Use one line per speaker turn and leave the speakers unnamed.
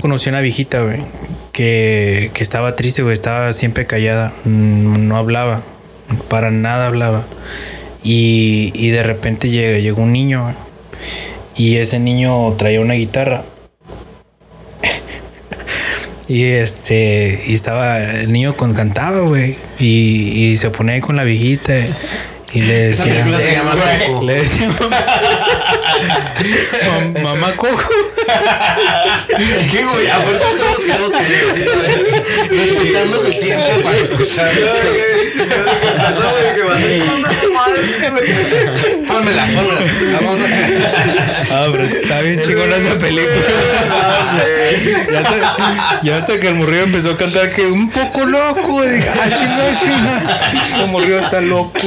Conocí a una viejita, güey, que, que estaba triste, güey, estaba siempre callada, mm, no hablaba, para nada hablaba. Y, y de repente llegó, llegó un niño, güey, y ese niño traía una guitarra. y este, y estaba, el niño con, cantaba, güey, y, y se ponía ahí con la viejita. Y le decía,
se llama Coco.
le decía, "Mam- mamá cojo.
¿Qué, güey? Aparte todos ¿sí sabes? Respetando su tiempo para escuchar. Pónmela, pónmela. La vamos a...
Ah, pero está bien chingona esa película. ya, hasta, ya hasta que el morrillo empezó a cantar que un poco loco. Dije, ah, chinga, chinga. El morrillo está loco.